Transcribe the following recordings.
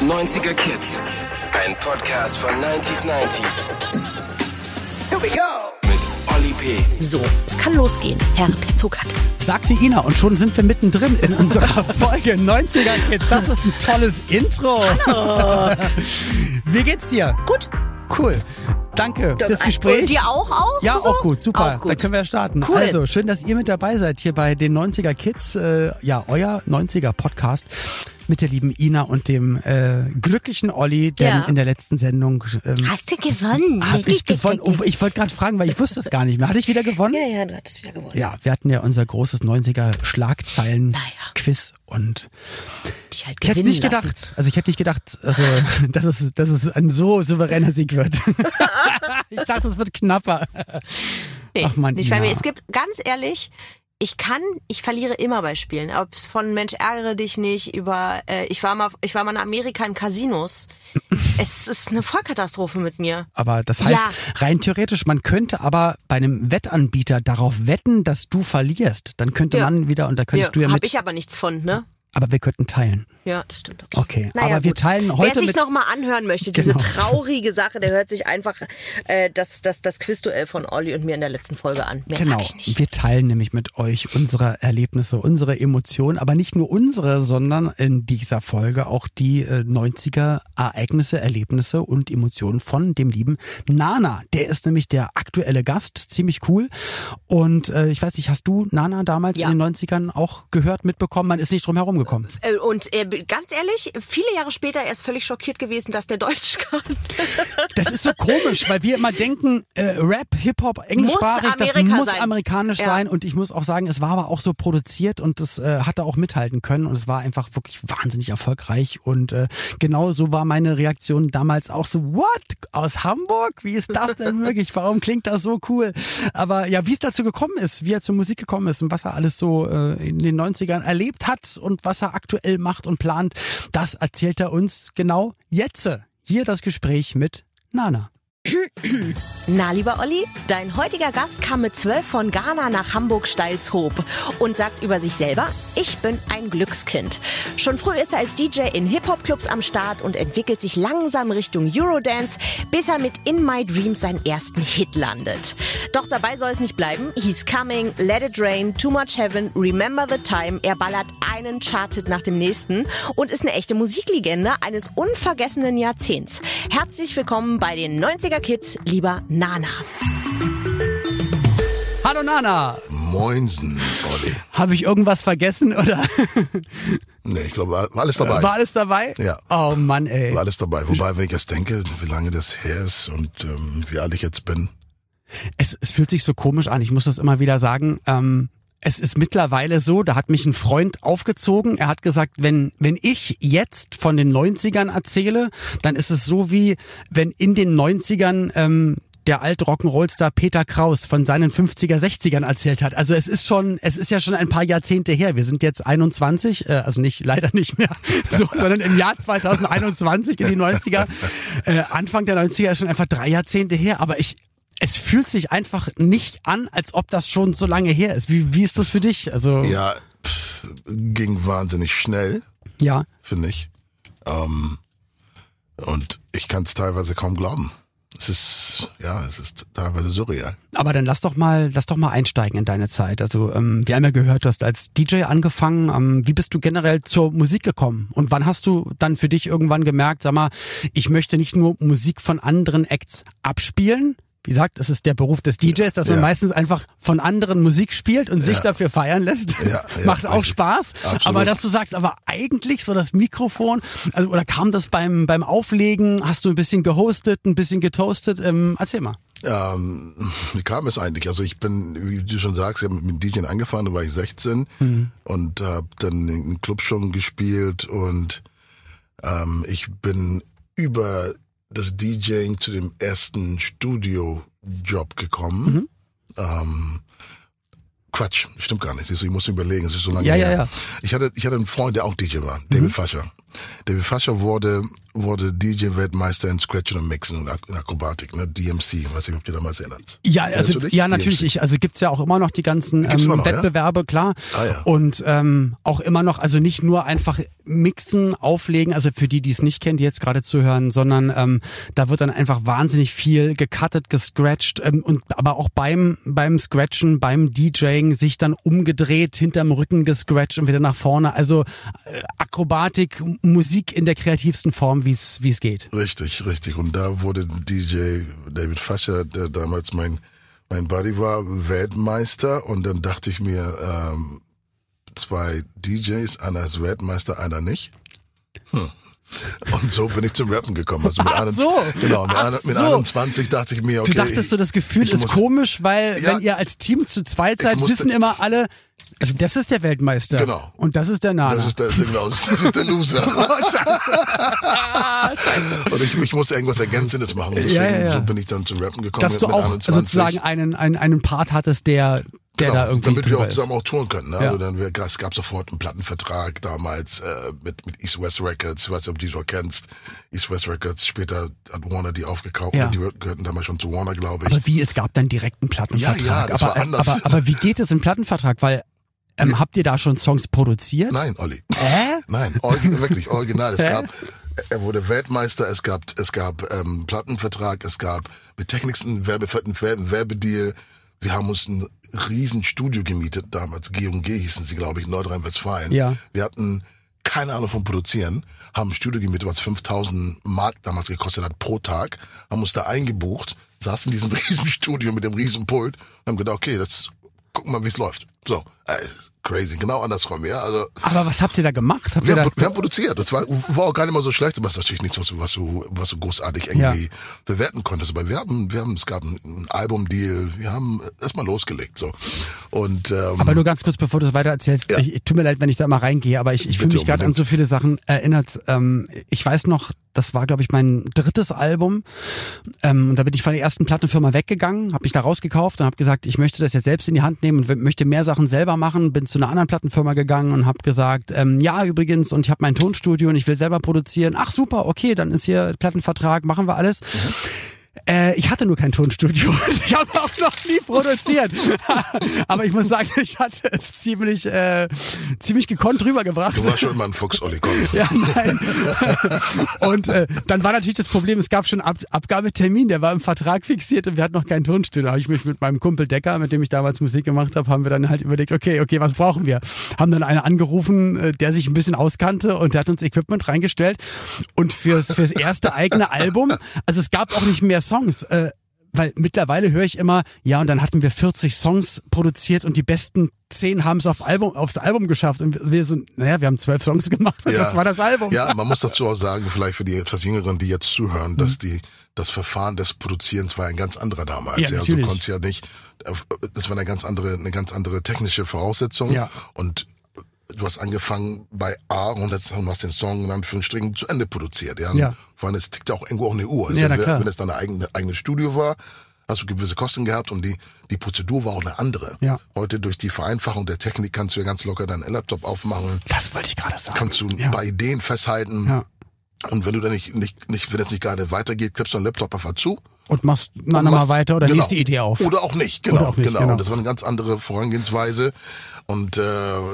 90er Kids. Ein Podcast von 90s 90s. Here we go. Mit Olli P. So, es kann losgehen, Herr Pizzukat. Sagte Ina und schon sind wir mittendrin in unserer Folge 90er Kids. Das ist ein tolles Intro. Hallo. Wie geht's dir? Gut. Cool. Danke fürs Gespräch. Und dir auch, auch? Ja, so? auch gut, super. Auch gut. Dann können wir ja starten. Cool. Also, schön, dass ihr mit dabei seid hier bei den 90er Kids. Äh, ja, euer 90er Podcast mit der lieben Ina und dem äh, glücklichen Olli, denn Ja. in der letzten Sendung ähm, Hast du gewonnen? habe ich gewonnen. Oh, ich wollte gerade fragen, weil ich wusste es gar nicht mehr. Hatte ich wieder gewonnen? Ja, ja, du hattest wieder gewonnen. Ja, wir hatten ja unser großes 90er Schlagzeilen Naja. Und Dich halt ich hätte nicht lassen. gedacht, also ich hätte nicht gedacht, also, dass, es, dass es ein so souveräner Sieg wird. ich dachte, es wird knapper. Nee, Ach man, nicht bei Ina. mir. Es gibt, ganz ehrlich, ich kann, ich verliere immer bei Spielen. Ob es von Mensch ärgere dich nicht über, äh, ich war mal, ich war mal in Amerika in Casinos. es ist eine Vollkatastrophe mit mir. Aber das heißt, Ja. rein theoretisch, man könnte aber bei einem Wettanbieter darauf wetten, dass du verlierst. Dann könnte Ja. man wieder, und da könntest du ja hab mit, ich aber nichts von, ne? aber wir könnten teilen. Ja, das stimmt. Okay, Okay, Naja, aber wir gut. teilen Wer heute sich mit- noch mal anhören möchte, diese Genau. traurige Sache, der hört sich einfach äh, das, das, das Quizduell von Olli und mir in der letzten Folge an. Mehr Genau. ich nicht. Wir teilen nämlich mit euch unsere Erlebnisse, unsere Emotionen, aber nicht nur unsere, sondern in dieser Folge auch die äh, 90er Ereignisse, Erlebnisse und Emotionen von dem lieben Nana. Der ist nämlich der aktuelle Gast, ziemlich cool. Und äh, ich weiß nicht, hast du Nana damals Ja. in den 90ern auch gehört, mitbekommen? Man ist nicht drum herum gekommen. Äh, Und äh, ganz ehrlich, viele Jahre später erst völlig schockiert gewesen, dass der Deutsch kann. Das ist so komisch, weil wir immer denken, äh, Rap, Hip-Hop, englischsprachig, das muss sein. amerikanisch Ja. sein. Und ich muss auch sagen, es war aber auch so produziert und es äh, hatte auch mithalten können. Und es war einfach wirklich wahnsinnig erfolgreich. Und äh, genau so war meine Reaktion damals auch so, what? Aus Hamburg? Wie ist das denn möglich? Warum klingt das so cool? Aber ja, wie es dazu gekommen ist, wie er zur Musik gekommen ist und was er alles so äh, in den 90ern erlebt hat und was er aktuell macht und plant, das erzählt er uns genau jetzt. Hier das Gespräch mit Nana. Na, lieber Olli, dein heutiger Gast kam mit zwölf von Ghana nach Hamburg-Steilshoop und sagt über sich selber, ich bin ein Glückskind. Schon früh ist er als DJ in Hip-Hop-Clubs am Start und entwickelt sich langsam Richtung Eurodance, bis er mit In My Dreams seinen ersten Hit landet. Doch dabei soll es nicht bleiben. He's Coming, Let It Rain, Too Much Heaven, Remember the Time. Er ballert einen Charted nach dem nächsten und ist eine echte Musiklegende eines unvergessenen Jahrzehnts. Herzlich willkommen bei den 90er Kids, lieber Nana. Hallo Nana, Moinsen, Olli. habe ich irgendwas vergessen oder Nee, ich glaube, war war alles dabei. war alles dabei? Ja. Oh Mann, ey. War alles dabei. Wobei, wenn ich jetzt denke, wie lange das her ist und ähm, wie alt ich jetzt bin. Es, es fühlt sich so komisch an. Ich muss das immer wieder sagen. Ähm, es ist mittlerweile so, da hat mich ein Freund aufgezogen. Er hat gesagt, wenn, wenn ich jetzt von den 90ern erzähle, dann ist es so wie, wenn in den 90ern ähm, der alte Rock'n'Roll-Star Peter Kraus von seinen 50er, 60ern erzählt hat. Also es ist schon, es ist ja schon ein paar Jahrzehnte her. Wir sind jetzt 21, äh, also nicht, leider nicht mehr so, sondern im Jahr 2021 in die 90er. Äh, Anfang der 90er ist schon einfach drei Jahrzehnte her. Aber ich, es fühlt sich einfach nicht an, als ob das schon so lange her ist. Wie, wie ist das für dich? Also, Ja, pff, ging wahnsinnig schnell, ja. finde ich. Ähm, und ich kann es teilweise kaum glauben. Es ist, ja, es ist teilweise surreal. Aber dann lass doch mal, lass doch mal einsteigen in deine Zeit. Also ähm, wir haben ja gehört, du hast als DJ angefangen. Ähm, wie bist du generell zur Musik gekommen? Und wann hast du dann für dich irgendwann gemerkt, sag mal, ich möchte nicht nur Musik von anderen Acts abspielen? Wie gesagt, es ist der Beruf des DJs, dass man Ja. meistens einfach von anderen Musik spielt und sich Ja. dafür feiern lässt. Ja, Macht auch. Spaß. Absolut. Aber dass du sagst, aber eigentlich so das Mikrofon, also oder kam das beim beim Auflegen? Hast du ein bisschen gehostet, ein bisschen getoastet? Ähm, erzähl mal. Ähm, wie kam es eigentlich? Also ich bin, wie du schon sagst, ich habe mit dem DJ angefangen, da war ich 16 und habe dann in Club schon gespielt und ähm, ich bin über das DJing zu dem ersten Studio-Job gekommen. Ähm, Quatsch, stimmt gar nicht. Ich muss überlegen, es ist so lange Ja, ja, her. ja. Ich hatte, ich hatte einen Freund, der auch DJ war, David Fascher. David Fascher wurde, wurde DJ-Weltmeister in Scratchen und Mixen und Ak- Akrobatik, ne? DMC, weiß ich, ob ihr damals erinnert. Ja, also ja natürlich. Ich, also gibt's ja auch immer noch die ganzen ähm, noch, ja? Wettbewerbe, klar. Ah, ja. Und ähm, auch immer noch, also nicht nur einfach mixen, auflegen, also für die, die es nicht kennen, die jetzt gerade zuhören, sondern ähm, da wird dann einfach wahnsinnig viel gecuttet, gescratcht ähm, und aber auch beim beim Scratchen, beim DJing sich dann umgedreht, hinterm Rücken gescratcht und wieder nach vorne. Also äh, Akrobatik, Musik in der kreativsten Form, wie es wie es geht. Richtig, richtig. Und da wurde DJ David Fascher, der damals mein, mein Buddy war, Weltmeister. Und dann dachte ich mir, ähm, zwei DJs, einer ist Weltmeister, einer nicht. Hm. Und so bin ich zum Rappen gekommen. Also mit, Ach 21 so. genau, mit, Ach mit so. 21 dachte ich mir, okay. Du dachtest so, das Gefühl ich ist muss- komisch, weil Ja. wenn ihr als Team zu zweit seid, musste- wissen immer alle, also das ist der Weltmeister. Genau. Und das ist der Nana. Das ist der, genau, das ist der Loser. oh, scheiße. Und ich, ich musste irgendwas Ergänzendes machen. Deswegen Ja, ja, ja. So bin ich dann zum Rappen gekommen. Dass mit, du auch 21. sozusagen einen, einen, einen Part hattest, der, der Genau, da irgendwie damit wir auch ist. zusammen auch touren können. Ne? Ja. Also dann, es gab sofort einen Plattenvertrag damals äh, mit, mit East West Records. Ich weiß nicht, ob du die so kennst. East West Records. Später hat Warner die aufgekauft. Ja. Die gehörten damals schon zu Warner, glaube ich. Aber wie, es gab dann direkt einen Plattenvertrag. Ja, ja, das aber, war anders. aber, aber wie geht es im Plattenvertrag? Weil ähm, habt ihr da schon Songs produziert? Nein, Olli. Hä? Nein, orgi wirklich original. Es gab, er wurde Weltmeister, es gab, es gab ähm, Plattenvertrag, es gab mit Technics einen Werbe- Werbedeal. Wir haben uns ein riesen Studio gemietet damals. G&G hießen sie, glaube ich, in Nordrhein-Westfalen. Ja. Wir hatten keine Ahnung vom Produzieren, haben ein Studio gemietet, was 5000 Mark damals gekostet hat pro Tag, haben uns da eingebucht, saßen in diesem riesen Studio mit dem riesen Pult und haben gedacht, okay, das gucken wir mal, wie es läuft. So, äh, crazy, genau andersrum, ja. Also Aber was habt ihr da gemacht? Habt wir, ihr da, haben, wir haben produziert. Das war, war auch gar nicht mal so schlecht, aber es ist natürlich nichts, was du, was du, was du großartig irgendwie bewerten konntest. Aber wir haben, wir haben, es gab einen Albumdeal, wir haben erstmal losgelegt, so. Und, ähm, Aber nur ganz kurz, bevor du es weiter erzählst, Ja. ich, ich tut mir leid, wenn ich da mal reingehe, aber ich, ich fühle mich gerade an so viele Sachen erinnert. Ähm, ich weiß noch, das war, glaube ich, mein drittes Album. Ähm, und da bin ich von der ersten Plattenfirma weggegangen, habe mich da rausgekauft und habe gesagt, ich möchte das jetzt selbst in die Hand nehmen und möchte mehr Sachen selber machen. Bin zu einer anderen Plattenfirma gegangen und habe gesagt, ähm, ja, übrigens, und ich habe mein Tonstudio und ich will selber produzieren. Ach super, okay, dann ist hier Plattenvertrag, machen wir alles. Äh, ich hatte nur kein Tonstudio. Ich habe auch noch nie produziert. Aber ich muss sagen, ich hatte es ziemlich, äh, ziemlich gekonnt rübergebracht. du warst schon immer ein Fuchs, Olli, komm. Ja, nein. Und äh, dann war natürlich das Problem, es gab schon Ab Abgabetermin, der war im Vertrag fixiert und wir hatten noch kein Tonstudio. Da habe ich mich mit meinem Kumpel Decker, mit dem ich damals Musik gemacht habe, haben wir dann halt überlegt, okay, okay, was brauchen wir? Haben dann einen angerufen, äh, der sich ein bisschen auskannte und der hat uns Equipment reingestellt. Und fürs, fürs erste eigene Album, also es gab auch nicht mehr Songs. Äh, weil mittlerweile höre ich immer, ja, und dann hatten wir 40 Songs produziert und die besten 10 haben es auf Album, aufs Album geschafft. Und wir so, naja, wir haben zwölf Songs gemacht und das war das Album. Ja, man muss dazu auch sagen, vielleicht für die etwas Jüngeren, die jetzt zuhören, dass die, das Verfahren des Produzierens war ein ganz anderer damals. Ja, du natürlich. konntest ja nicht, das war eine ganz andere, eine ganz andere technische Voraussetzung. Ja. Und du hast angefangen bei A und jetzt und hast den Song in Anführungsstrichen zu Ende produziert. Ja, Ja. Vor allem, es tickt auch irgendwo auch eine Uhr. Ja, na wenn, klar. wenn es dein eigene, eigenes Studio war, hast du gewisse Kosten gehabt und die, die Prozedur war auch eine andere. Ja. Heute durch die Vereinfachung der Technik kannst du ja ganz locker deinen Laptop aufmachen, Das wollte ich gerade sagen. kannst du ja. bei Ideen festhalten. Ja. Und wenn du dann nicht, nicht, nicht, wenn es nicht gerade weitergeht, klippst du einen Laptop einfach zu. Und machst dann nochmal weiter oder genau. liest die Idee auf. Oder auch nicht, genau, auch nicht, genau. genau. Und das war eine ganz andere Vorangehensweise. Und äh,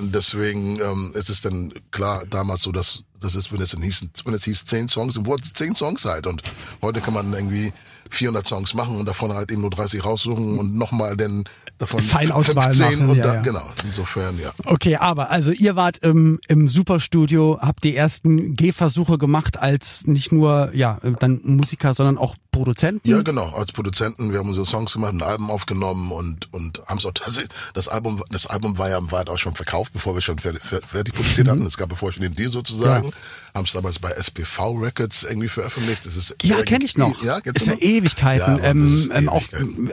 deswegen ähm, ist es dann klar damals so, dass das ist, wenn es dann hieß, wenn es hieß zehn Songs, wurden es zehn Songs halt. Und heute kann man irgendwie 400 Songs machen und davon halt eben nur 30 raussuchen und nochmal dann davon Feinauswahl 15 machen, und ja, dann, ja. genau. Insofern, ja. Okay, aber also ihr wart im, im Superstudio, habt die ersten Gehversuche gemacht als nicht nur ja dann Musiker, sondern auch Produzenten. Ja, genau. Als Produzenten, wir haben unsere Songs gemacht, ein Album aufgenommen und und haben es auch tatsächlich. Das Album, das Album war ja weit auch schon verkauft, bevor wir schon fertig, fertig produziert hatten. Es gab bevor schon den Deal sozusagen. Haben es damals bei SPV Records irgendwie veröffentlicht. Das ist Ja, kenne ich noch. Ja, ist ja noch? Ewigkeiten. Ja, Mann, ist ähm, ähm, auch,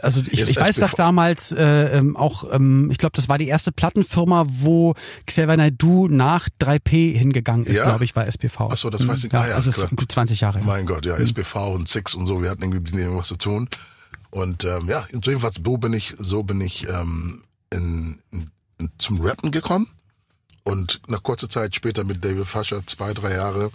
also ich, Jetzt ich weiß, dass damals äh, ähm, auch, ähm, ich glaube, das war die erste Plattenfirma, wo Xavier Naidoo nach 3P hingegangen ist, Ja? glaube ich, bei SPV. Ach so, das weiß ich. Ja, Ah ja, also es klar. ist gut 20 Jahre. Mein Gott, ja, SPV und Six und so, wir hatten irgendwie mit denen was zu tun. Und ähm, ja, so jedenfalls so bin ich, so bin ich ähm, in, in, zum Rappen gekommen. Und nach kurzer Zeit später mit David Fascher, zwei, drei Jahre,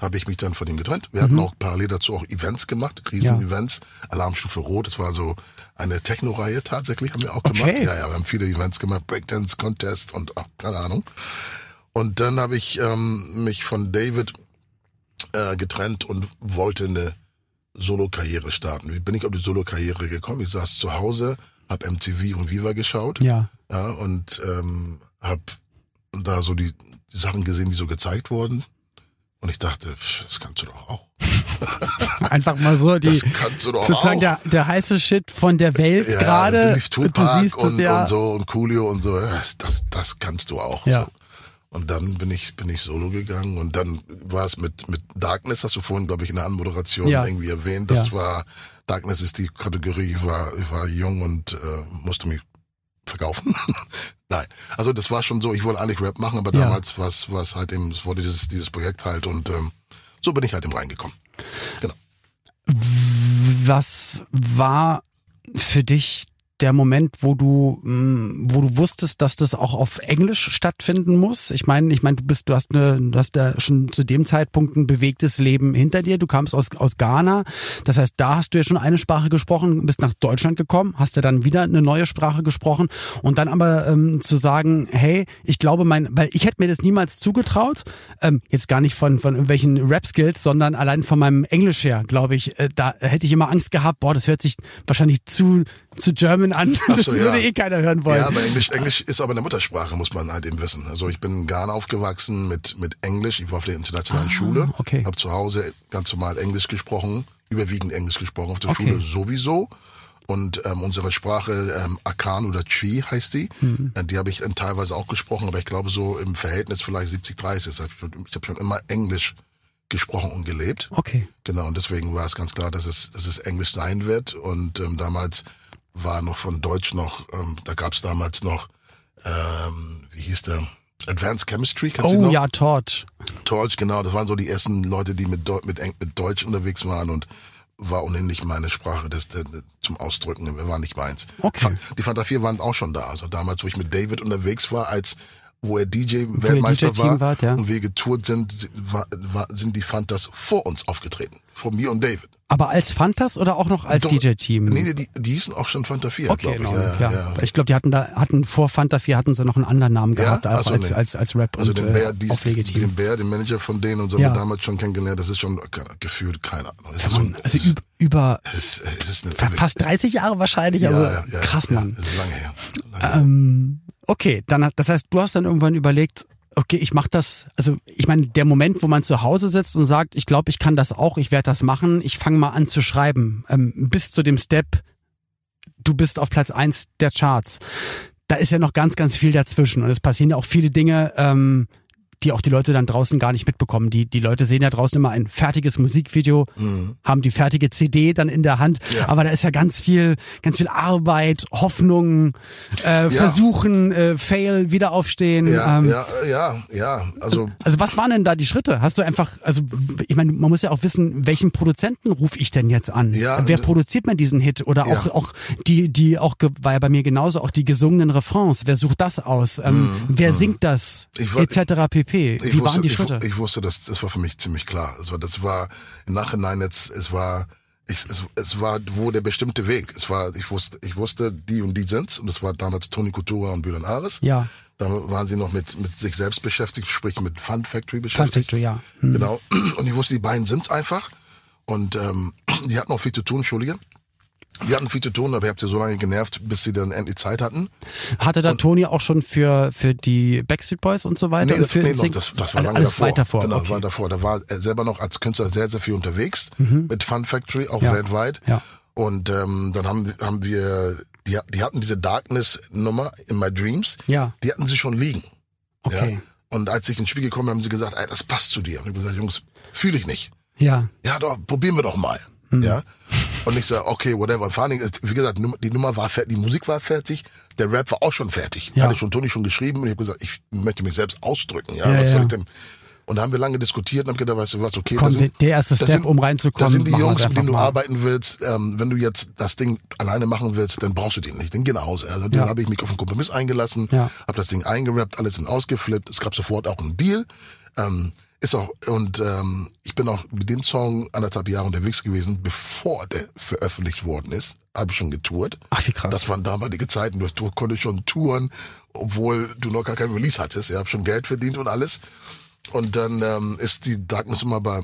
habe ich mich dann von ihm getrennt. Wir hatten auch parallel dazu auch Events gemacht, Riesen-Events, Alarmstufe Rot, das war so eine Techno-Reihe tatsächlich, haben wir auch gemacht. Okay. Ja, ja, wir haben viele Events gemacht, Breakdance, Contest und ach, keine Ahnung. Und dann habe ich ähm, mich von David äh, getrennt und wollte eine Solo-Karriere starten. Wie bin ich auf die Solo-Karriere gekommen? Ich saß zu Hause, hab MTV und Viva geschaut. Ja. Ja, und ähm, hab da so die, die Sachen gesehen, die so gezeigt wurden. Und ich dachte, pff, das kannst du doch auch. Einfach mal so die Das kannst du doch sozusagen auch. der, der heiße Shit von der Welt ja, gerade. also Du siehst und, ja. und so und Coolio und so. Das, das, das kannst du auch. Ja. So. Und dann bin ich, bin ich solo gegangen und dann war es mit, mit Darkness, hast du vorhin, glaube ich, in der Anmoderation Ja. irgendwie erwähnt. Das Ja. war, Darkness ist die Kategorie, ich war, ich war jung und äh, musste mich verkaufen. Nein. Also das war schon so, ich wollte eigentlich Rap machen, aber Ja. damals war es, war es halt eben, es wurde dieses, dieses Projekt halt und ähm, so bin ich halt eben reingekommen. Genau. Was war für dich der Moment, wo du, mh, wo du wusstest, dass das auch auf Englisch stattfinden muss? Ich meine, ich meine, du bist, du hast eine, du hast ja schon zu dem Zeitpunkt ein bewegtes Leben hinter dir. Du kamst aus, aus Ghana. Das heißt, da hast du ja schon eine Sprache gesprochen, bist nach Deutschland gekommen, hast ja dann wieder eine neue Sprache gesprochen und dann aber ähm, zu sagen, hey, ich glaube mein, weil ich hätte mir das niemals zugetraut, ähm, jetzt gar nicht von, von irgendwelchen Rap-Skills, sondern allein von meinem Englisch her, glaube ich, äh, da hätte ich immer Angst gehabt, boah, das hört sich wahrscheinlich zu, zu German an. Ach Das so, würde ja. eh keiner hören wollen. Ja, aber Englisch, Englisch ist aber eine Muttersprache, muss man halt eben wissen. Also ich bin in Ghana aufgewachsen mit, mit Englisch. Ich war auf der internationalen Schule. Ah, okay. Habe zu Hause ganz normal Englisch gesprochen, überwiegend Englisch gesprochen, auf der Okay. Schule sowieso. Und ähm, unsere Sprache, ähm, Akan oder Chi heißt die, Mhm. äh, die habe ich dann teilweise auch gesprochen, aber ich glaube so im Verhältnis vielleicht 70-30. Ich habe schon immer Englisch gesprochen und gelebt. Okay. Genau, und deswegen war es ganz klar, dass es, dass es Englisch sein wird. Und ähm, damals war noch von Deutsch noch, ähm, da gab es damals noch, ähm, wie hieß der? Advanced Chemistry, kannst du Oh ja, Torch. Torch, genau, das waren so die ersten Leute, die mit, mit, mit Deutsch unterwegs waren und war ohnehin nicht meine Sprache, das, das zum Ausdrücken, war nicht meins. Okay. Die Fanta 4 waren auch schon da, also damals, wo ich mit David unterwegs war, als wo er DJ-Weltmeister war wart, ja. und wir getourt sind, si- war, war, sind die Fantas vor uns aufgetreten, vor mir und David. Aber als Fantas oder auch noch als DJ-Team? Nee, nee, die, die hießen auch schon Fanta 4, Okay, glaube ich. genau, Ja, ja, ja. Ich glaube, die hatten da, hatten vor Fanta 4 hatten sie noch einen anderen Namen gehabt, auch Ach so, als, nee. als, als Rap Also und den Bär, äh, die, Auflegeteam. den Bär, den Manager von denen und so haben wir damals schon kennengelernt. Das ist schon gefühlt keine Ahnung. Es ist, schon, also üb- über es, es ist eine, fa- fast 30 Jahre wahrscheinlich, aber krass, Mann. Das ist lange her. Lange her. Ähm, okay, dann das heißt, du hast dann irgendwann überlegt, okay, ich mach das, also ich meine, der Moment, wo man zu Hause sitzt und sagt, ich glaube, ich kann das auch, ich werde das machen, ich fange mal an zu schreiben, ähm, bis zu dem Step, du bist auf Platz eins der Charts. Da ist ja noch ganz, ganz viel dazwischen und es passieren ja auch viele Dinge, ähm, die auch die Leute dann draußen gar nicht mitbekommen. Die, die Leute sehen ja draußen immer ein fertiges Musikvideo, haben die fertige CD dann in der Hand, Mhm. Ja. aber da ist ja ganz viel, ganz viel Arbeit, Hoffnung, äh, Versuchen, äh, Fail, wieder aufstehen. ja, ähm, ja, ja, ja. Also Also was waren denn da die Schritte? Hast du einfach, also ich meine, man muss ja auch wissen, welchen Produzenten rufe ich denn jetzt an? Ja, Wer d- produziert man diesen Hit? Oder auch, Ja. auch die, die auch, war ja bei mir genauso, auch die gesungenen Refrains. Wer sucht das aus? Ähm, wer singt das? Mhm. Ich Etc. pp. Ich Wie wusste, waren die ich, Schritte? Ich, wusste, das, das war für mich ziemlich klar. War, das war im Nachhinein jetzt, es war, ich, es, es war wo der bestimmte Weg. Es war, ich wusste, ich wusste, die und die sind's und es war damals Tony Coutura und Bülent Ares. ja, Da waren sie noch mit, mit sich selbst beschäftigt, sprich mit Fun Factory Fun beschäftigt. Factory, ja. Hm. Genau. Und ich wusste, die beiden sind's einfach. Und ähm, die hatten auch viel zu tun, Entschuldige. Die hatten viel zu tun, aber ihr habt sie so lange genervt, bis sie dann endlich Zeit hatten. Hatte da Toni auch schon für, für die Backstreet Boys und so weiter? Nee, das, für nee noch, das, das war Alles- lange alles davor. weiter vor. Genau, okay. war davor. Da war er selber noch als Künstler sehr, sehr viel unterwegs mit Fun Factory, auch Ja. weltweit. Ja. Und ähm, dann haben, haben wir, die, die hatten diese Darkness-Nummer in My Dreams. Ja. Die hatten sie schon liegen. Okay. Ja? Und als ich ins Spiel gekommen bin, haben sie gesagt, ey, das passt zu dir. Und ich habe gesagt, Jungs, fühle ich nicht. Ja. Ja, doch, probieren wir doch mal. Mhm. Ja. Und ich sage, okay, whatever. Vor allen Dingen, ist, wie gesagt, die Nummer war fertig, die Musik war fertig, der Rap war auch schon fertig. Ja. Hatte ich schon Toni schon geschrieben und ich habe gesagt, ich möchte mich selbst ausdrücken. Ja, Ja, was ja. soll ich denn? Und da haben wir lange diskutiert und haben gedacht, weißt du was, okay, Komm, das sind, der erste Step, sind, um reinzukommen, Das sind die Jungs, mit denen du mal. arbeiten willst. Ähm, wenn du jetzt das Ding alleine machen willst, dann brauchst du den nicht. Den geh nach Hause. Also dann Ja. habe ich mich auf einen Kompromiss eingelassen, Ja. habe das Ding eingerappt, alles sind ausgeflippt. Es gab sofort auch einen Deal. Ähm, ist auch und ähm, ich bin auch mit dem Song anderthalb Jahre unterwegs gewesen, bevor der veröffentlicht worden ist. Habe ich schon getourt. Ach, wie krass. Das waren damalige Zeiten. Du, konntest schon touren, obwohl du noch gar kein Release hattest. Ich habe schon Geld verdient und alles. Und dann ähm, ist die Darkness immer aber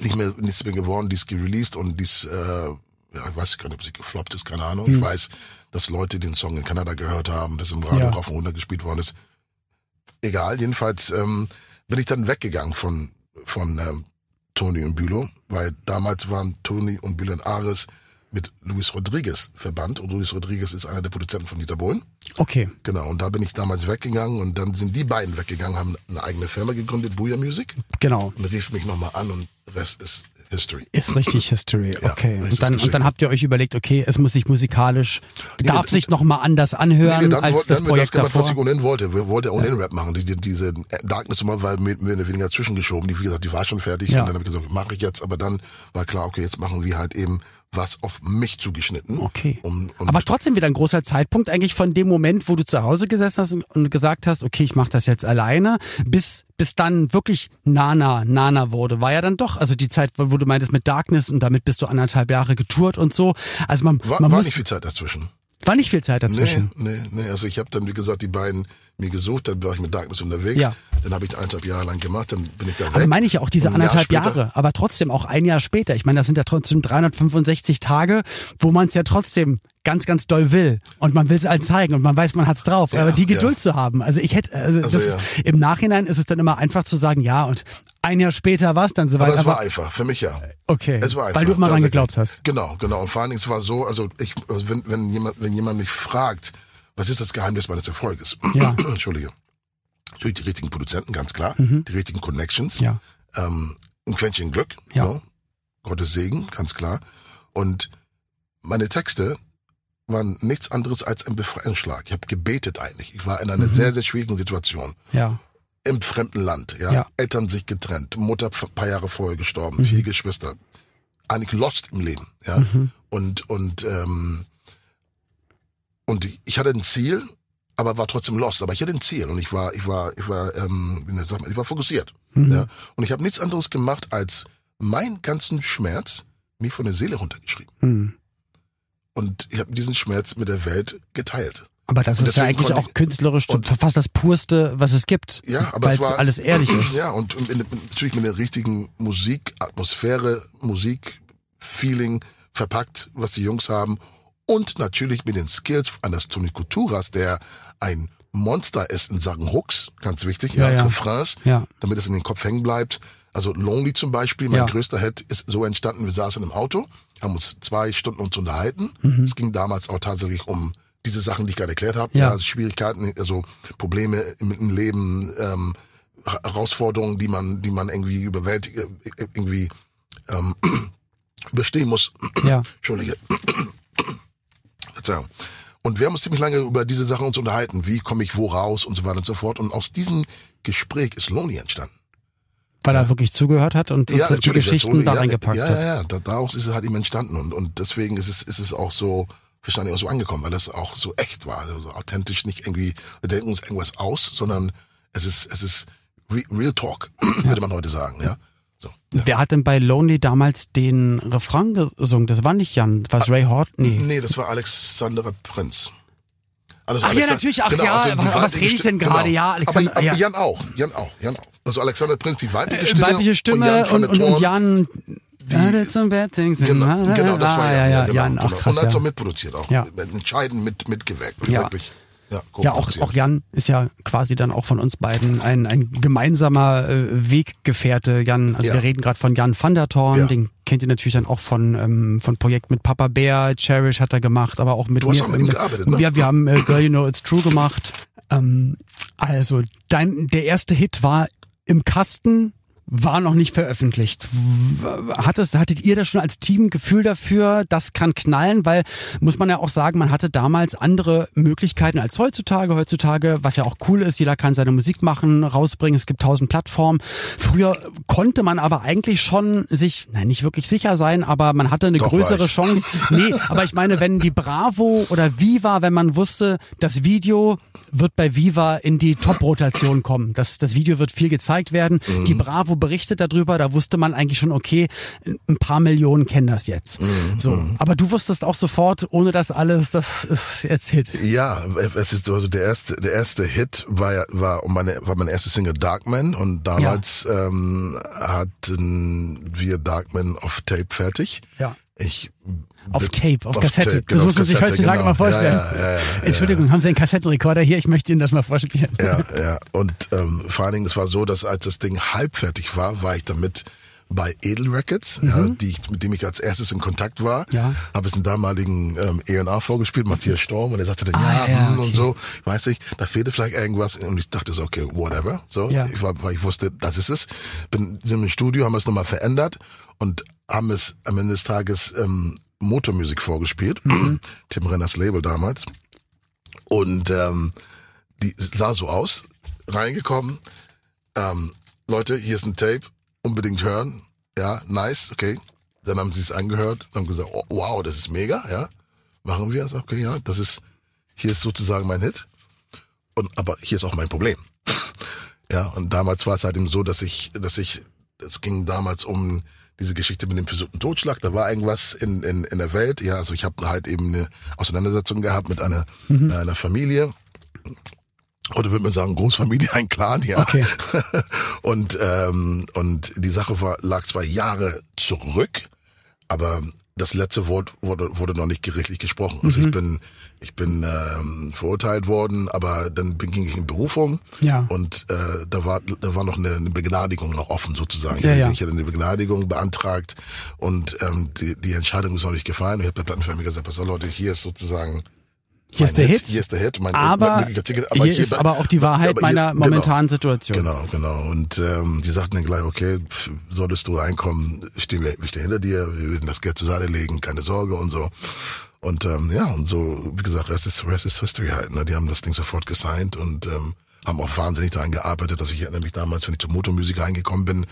nicht mehr nichts mehr geworden. Die ist gereleased und die ist, äh, ja, ich weiß gar nicht, ob sie gefloppt ist, keine Ahnung. Hm. Ich weiß, dass Leute den Song in Kanada gehört haben, dass im Radio Ja. rauf und runter gespielt worden ist. Egal, jedenfalls ähm, bin ich dann weggegangen von, von ähm, Tony und Bülow, weil damals waren Tony und Bülow und Ares mit Luis Rodriguez verbannt und Luis Rodriguez ist einer der Produzenten von Dieter Bohlen. Okay. Genau, und da bin ich damals weggegangen und dann sind die beiden weggegangen, haben eine eigene Firma gegründet, Booyah Music, Genau. und rief mich nochmal an und Rest ist History. Ist richtig History, Ja, okay. es und, dann, und dann habt ihr euch überlegt, okay, es muss sich musikalisch, Nee, darf das- sich nochmal anders anhören dann als wollten- das Projekt gemacht, was davor. ich ohnehin wollte. Wir wollten ohnehin Rap machen. Die, die, diese Darkness mal war mir oder weniger zwischengeschoben. Die, wie gesagt, die war schon fertig. Ja. Und dann habe ich gesagt, mache ich jetzt. Aber dann war klar, okay, jetzt machen wir halt eben was auf mich zugeschnitten. Okay. Um, und Aber trotzdem wieder ein großer Zeitpunkt eigentlich von dem Moment, wo du zu Hause gesessen hast und- und gesagt hast, okay, ich mache das jetzt alleine, bis bis dann wirklich Nana Nana wurde, war ja dann doch, also die Zeit, wo du meintest mit Darkness und damit bist du anderthalb Jahre getourt und so. Also man, war, man war muss, nicht viel Zeit dazwischen. War nicht viel Zeit dazwischen. Nee, nee, nee. Also ich habe dann, wie gesagt, die beiden mir gesucht, dann war ich mit Darkness unterwegs. Ja. Dann habe ich eineinhalb Jahre lang gemacht, dann bin ich da weg. Aber meine ich ja auch diese Jahr anderthalb später- Jahre, aber trotzdem auch ein Jahr später. Ich meine, das sind ja trotzdem 365 Tage, wo man es ja trotzdem ganz, ganz doll will. Und man will es allen zeigen und man weiß, man hat's drauf. Ja, aber die ja. Geduld zu haben. Also ich hätte, also, Also das ja. ist, im Nachhinein ist es dann immer einfach zu sagen, ja, und ein Jahr später war es dann soweit. Aber es war einfach, für mich ja. okay. Es war einfach. Weil du immer dran geglaubt hast. Genau, genau. Und vor allen Dingen, es war so, also ich, also wenn, wenn jemand, wenn jemand mich fragt, was ist das Geheimnis meines Erfolges? Ja. Entschuldige. Natürlich die richtigen Produzenten, ganz klar. Die richtigen Connections. Mhm. Ja. Ähm, ein Quäntchen Glück. Ja. ne? Gottes Segen, ganz klar. Und meine Texte waren nichts anderes als ein Befreiungsschlag. Ich habe gebetet eigentlich. Ich war in Mhm. einer sehr, sehr schwierigen Situation Ja. Im fremden Land, ja. Ja. Eltern sich getrennt, Mutter ein paar Jahre vorher gestorben, vier Geschwister, eigentlich lost im Leben, ja. Und und ähm, und ich hatte ein Ziel, aber war trotzdem lost. Aber ich hatte ein Ziel und ich war ich war ich war ähm, wie sagt man, ich war fokussiert, ja. Und ich habe nichts anderes gemacht als meinen ganzen Schmerz mir von der Seele runtergeschrieben. Hm. Und ich habe diesen Schmerz mit der Welt geteilt. Aber das Und ist ja eigentlich auch künstlerisch und- fast das purste, was es gibt. Ja, aber weil es war alles ehrlich ist. Ja, und, und natürlich mit der richtigen Musik, Atmosphäre, Musik, Feeling verpackt, was die Jungs haben. Und natürlich mit den Skills eines Tony Couturas, der ein Monster ist in Sachen Hooks, ganz wichtig, ja, Ja, ja. Refrains, Ja. damit es in den Kopf hängen bleibt. Also Lonely zum Beispiel, mein Ja. größter Hit, ist so entstanden, wir saßen im Auto, haben uns zwei Stunden uns unterhalten. Mhm. Es ging damals auch tatsächlich um diese Sachen, die ich gerade erklärt habe. Ja. also Schwierigkeiten, also Probleme im, im Leben, ähm, Her- Herausforderungen, die man, die man irgendwie überwältigen, irgendwie ähm, überstehen muss. Ja. Entschuldige. Verzeihung. Und wir haben uns ziemlich lange über diese Sachen uns unterhalten. Wie komme ich wo raus und so weiter und so fort. Und aus diesem Gespräch ist Lonely entstanden. Weil er wirklich zugehört hat und, und die Geschichten Lonely, da ja, reingepackt ja, hat. Ja, ja, da, daraus ist es halt ihm entstanden. Und, und deswegen ist es, ist es auch so, wahrscheinlich auch so angekommen, weil es auch so echt war. Also so authentisch, nicht irgendwie, wir denken uns irgendwas aus, sondern es ist, es ist re, Real Talk, würde man heute sagen, ja. So. Ja. Wer hat denn bei Lonely damals den Refrain gesungen? Das war nicht Jan, war es Ray Hort? Nee. Das war Alexander Prinz. Also Ach ja, natürlich, ach ja, die aber was weibliche rede ich denn Stimme- gerade? Ja, Alexander- aber, aber ja. Jan auch, Jan auch, Jan auch. Also Alexander Prinz, die weibliche Stimme. Äh, Weibliche Stimme und, und, der und Thorn, Jan. Did some bad things. Genau, genau, das war Ah, Jan, ja, ja, genau, Jan, ach genau. krass, Und hat ja. auch mitproduziert auch. Ja. Entscheidend mit, mitgewirkt. Ja. Wirklich. Ja, Ja, auch, auch Jan ist ja quasi dann auch von uns beiden ein, ein gemeinsamer äh, Weggefährte. Jan, also Ja. wir reden gerade von Jan van der Thorn, Ja. den kennt ihr natürlich dann auch von ähm, von Projekt mit Papa Bär, Cherish hat er gemacht, aber auch mit Du hast mir. auch mit ihm gearbeitet, ne? Ja, wir haben äh, Girl You Know It's True gemacht. Ähm, also dein der erste Hit war im Kasten. War noch nicht veröffentlicht. W- Hat es, hattet ihr da schon als Team Gefühl dafür, das kann knallen? Weil, muss man ja auch sagen, man hatte damals andere Möglichkeiten als heutzutage. Heutzutage, was ja auch cool ist, jeder kann seine Musik machen, rausbringen, es gibt tausend Plattformen. Früher konnte man aber eigentlich schon sich, nein, nicht wirklich sicher sein, aber man hatte eine Doch, größere. Chance. Nee, aber ich meine, wenn die Bravo oder Viva, wenn man wusste, das Video wird bei Viva in die Top-Rotation kommen. Das, das Video wird viel gezeigt werden. Mhm. Die Bravo berichtet darüber, da wusste man eigentlich schon, okay, ein paar Millionen kennen das jetzt. Mhm. So, mhm. aber du wusstest auch sofort, ohne das alles, das ist jetzt Hit. Ja, es ist also der erste, der erste Hit war war meine war meine erste Single Darkman und damals ja. ähm, hatten wir Darkman auf Tape fertig. Ja. Ich auf Tape, auf, auf Kassette. Tape, genau, das muss man sich heutzutage genau. mal vorstellen. Ja, ja, ja, Entschuldigung, haben Sie einen Kassettenrekorder hier? Ich möchte Ihnen das mal vorspielen. Ja, ja. Und ähm, vor allen Dingen, es war so, dass als das Ding halb fertig war, war ich damit bei Edel Records, mhm. ja, die ich, mit dem ich als erstes in Kontakt war. Ja. Habe es den damaligen ähm, E&A vorgespielt, Matthias Storm, und er sagte dann, ah, ja, ja hm, okay. und so, weiß ich, da fehlte vielleicht irgendwas. Und ich dachte so, okay, whatever. So, ja. ich war, weil ich wusste, das ist es. Bin sind im Studio, haben es nochmal verändert und haben es am Ende des Tages ähm, Motormusik vorgespielt. Mhm. Tim Renners Label damals. Und ähm, die sah so aus, reingekommen. Ähm, Leute, hier ist ein Tape, unbedingt hören. Ja, nice, okay. Dann haben sie es angehört und haben gesagt, oh, wow, das ist mega, ja. Machen wir es, okay, ja. Das ist, hier ist sozusagen mein Hit. Und, aber hier ist auch mein Problem. ja, und damals war es halt eben so, dass ich, dass ich, es ging damals um diese Geschichte mit dem versuchten Totschlag, da war irgendwas in, in, in der Welt. Ja, also ich habe halt eben eine Auseinandersetzung gehabt mit einer, mhm. einer Familie oder würde man sagen, Großfamilie, ein Clan, ja. Okay. und, ähm, und die Sache war, lag zwei Jahre zurück, aber das letzte Wort wurde, wurde noch nicht gerichtlich gesprochen. Also mhm. ich bin, ich bin ähm, verurteilt worden, aber dann ging ich in Berufung ja. und äh, da war da war noch eine, eine Begnadigung noch offen sozusagen. Ja, ja. Ich hatte eine Begnadigung beantragt und ähm, die, die Entscheidung ist noch nicht gefallen. Ich habe der Plattenfirma gesagt, pass auf Leute, hier ist sozusagen hier ist der Hit, Hier ist der Hit. Mein, aber, mein, Ticket, aber hier, hier ist aber auch die Wahrheit hier, meiner genau. momentanen genau, Situation. Genau, genau. Und ähm, die sagten dann gleich, okay, solltest du einkommen, stehen wir, wir stehen hinter dir, wir werden das Geld zur Seite legen, keine Sorge und so. Und ähm, ja, und so, wie gesagt, Rest ist, Rest ist History halt. Ne? Die haben das Ding sofort gesigned und ähm, haben auch wahnsinnig daran gearbeitet, dass ich erinnere mich damals, wenn ich zur Motormusik reingekommen bin,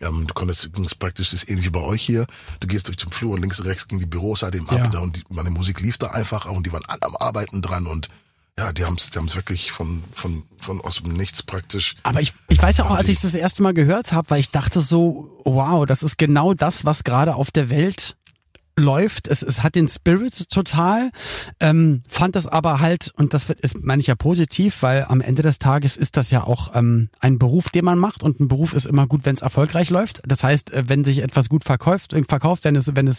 ähm, du konntest übrigens praktisch, das ist ähnlich wie bei euch hier. Du gehst durch den Flur und links und rechts ging die Büroseite eben ja. ab da und die, meine Musik lief da einfach und die waren alle am Arbeiten dran und ja, die haben es die haben's wirklich von, von, von aus dem Nichts praktisch. Aber ich, ich weiß ja auch, als ich das erste Mal gehört habe, weil ich dachte so, wow, das ist genau das, was gerade auf der Welt läuft. Es, es hat den Spirit total, ähm, fand das aber halt, und das ist, meine ich ja positiv, weil am Ende des Tages ist das ja auch ähm, ein Beruf, den man macht und ein Beruf ist immer gut, wenn es erfolgreich läuft. Das heißt, äh, wenn sich etwas gut verkauft, äh, verkauft, wenn es, wenn es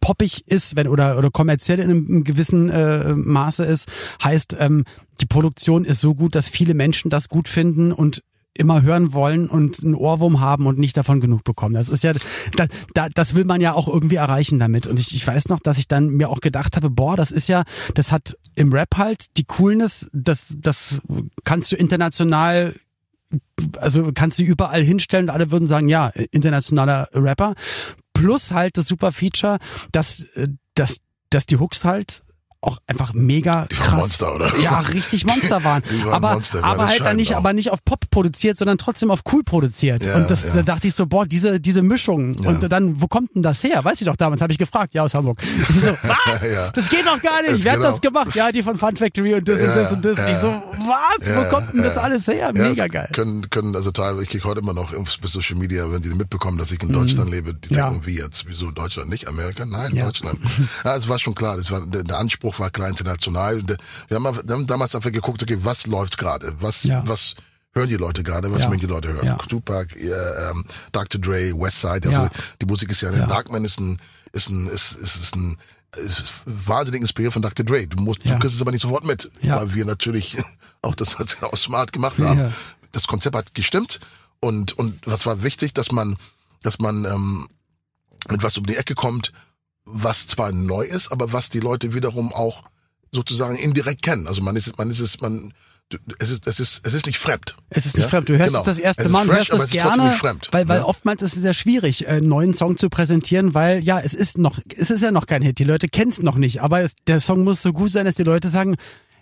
poppig ist, wenn oder oder kommerziell in einem gewissen äh, Maße ist, heißt ähm, die Produktion ist so gut, dass viele Menschen das gut finden und immer hören wollen und einen Ohrwurm haben und nicht davon genug bekommen. Das ist ja, da, da, das will man ja auch irgendwie erreichen damit. Und ich, ich weiß noch, dass ich dann mir auch gedacht habe, boah, das ist ja, das hat im Rap halt die Coolness, das, das kannst du international also kannst du überall hinstellen und alle würden sagen, ja, internationaler Rapper. Plus halt das super Feature, dass, äh, dass, dass die Hooks halt auch einfach mega die krass. Monster, oder? Ja, richtig Monster waren. waren aber Monster, aber halt dann nicht, aber nicht auf Pop produziert, sondern trotzdem auf cool produziert. Ja, und das, ja. da dachte ich so, boah, diese, diese Mischung. Ja. Und dann, wo kommt denn das her? Weiß ich doch damals, habe ich gefragt. Ja, aus Hamburg. Ich so, was? Das geht doch gar nicht. Wer hat das gemacht? Ja, die von Fun Factory und das und das und das. Ich so, was? wo kommt denn das alles her? Mega geil. Können, können, also teilweise, ich kriege heute immer noch bei Social Media, wenn die mitbekommen, dass ich in Deutschland mhm. lebe, die denken, wie jetzt, wieso Deutschland, nicht Amerika? Nein, Deutschland. Ja, es war schon klar, das war, der, der Anspruch war klar international international. Wir haben, wir haben damals einfach geguckt, okay, was läuft gerade? Was, ja. was hören die Leute gerade? Was ja. mögen die Leute hören? Ja. Tupac, äh, ähm, Dr. Dre, Westside. Also die Musik ist ja, ja. Darkman ist ein, ist ein, ist, ist, ist ein, ist wahnsinnig inspiriert von Dr. Dre. Du musst, du kriegst es aber nicht sofort mit, weil wir natürlich auch das auch smart gemacht haben. Das Konzept hat gestimmt und und was war wichtig, dass man, dass man ähm, mit was um die Ecke kommt, was zwar neu ist, aber was die Leute wiederum auch sozusagen indirekt kennen. Also man ist, man ist es, man, es ist, es ist, es ist nicht fremd. Es ist nicht ja? fremd. Du hörst genau. es das erste Mal, du hörst es gerne, fremd, weil, weil ja? oftmals ist es sehr schwierig, einen neuen Song zu präsentieren, weil ja, es ist noch, es ist ja noch kein Hit. Die Leute kennen es noch nicht, aber es, der Song muss so gut sein, dass die Leute sagen,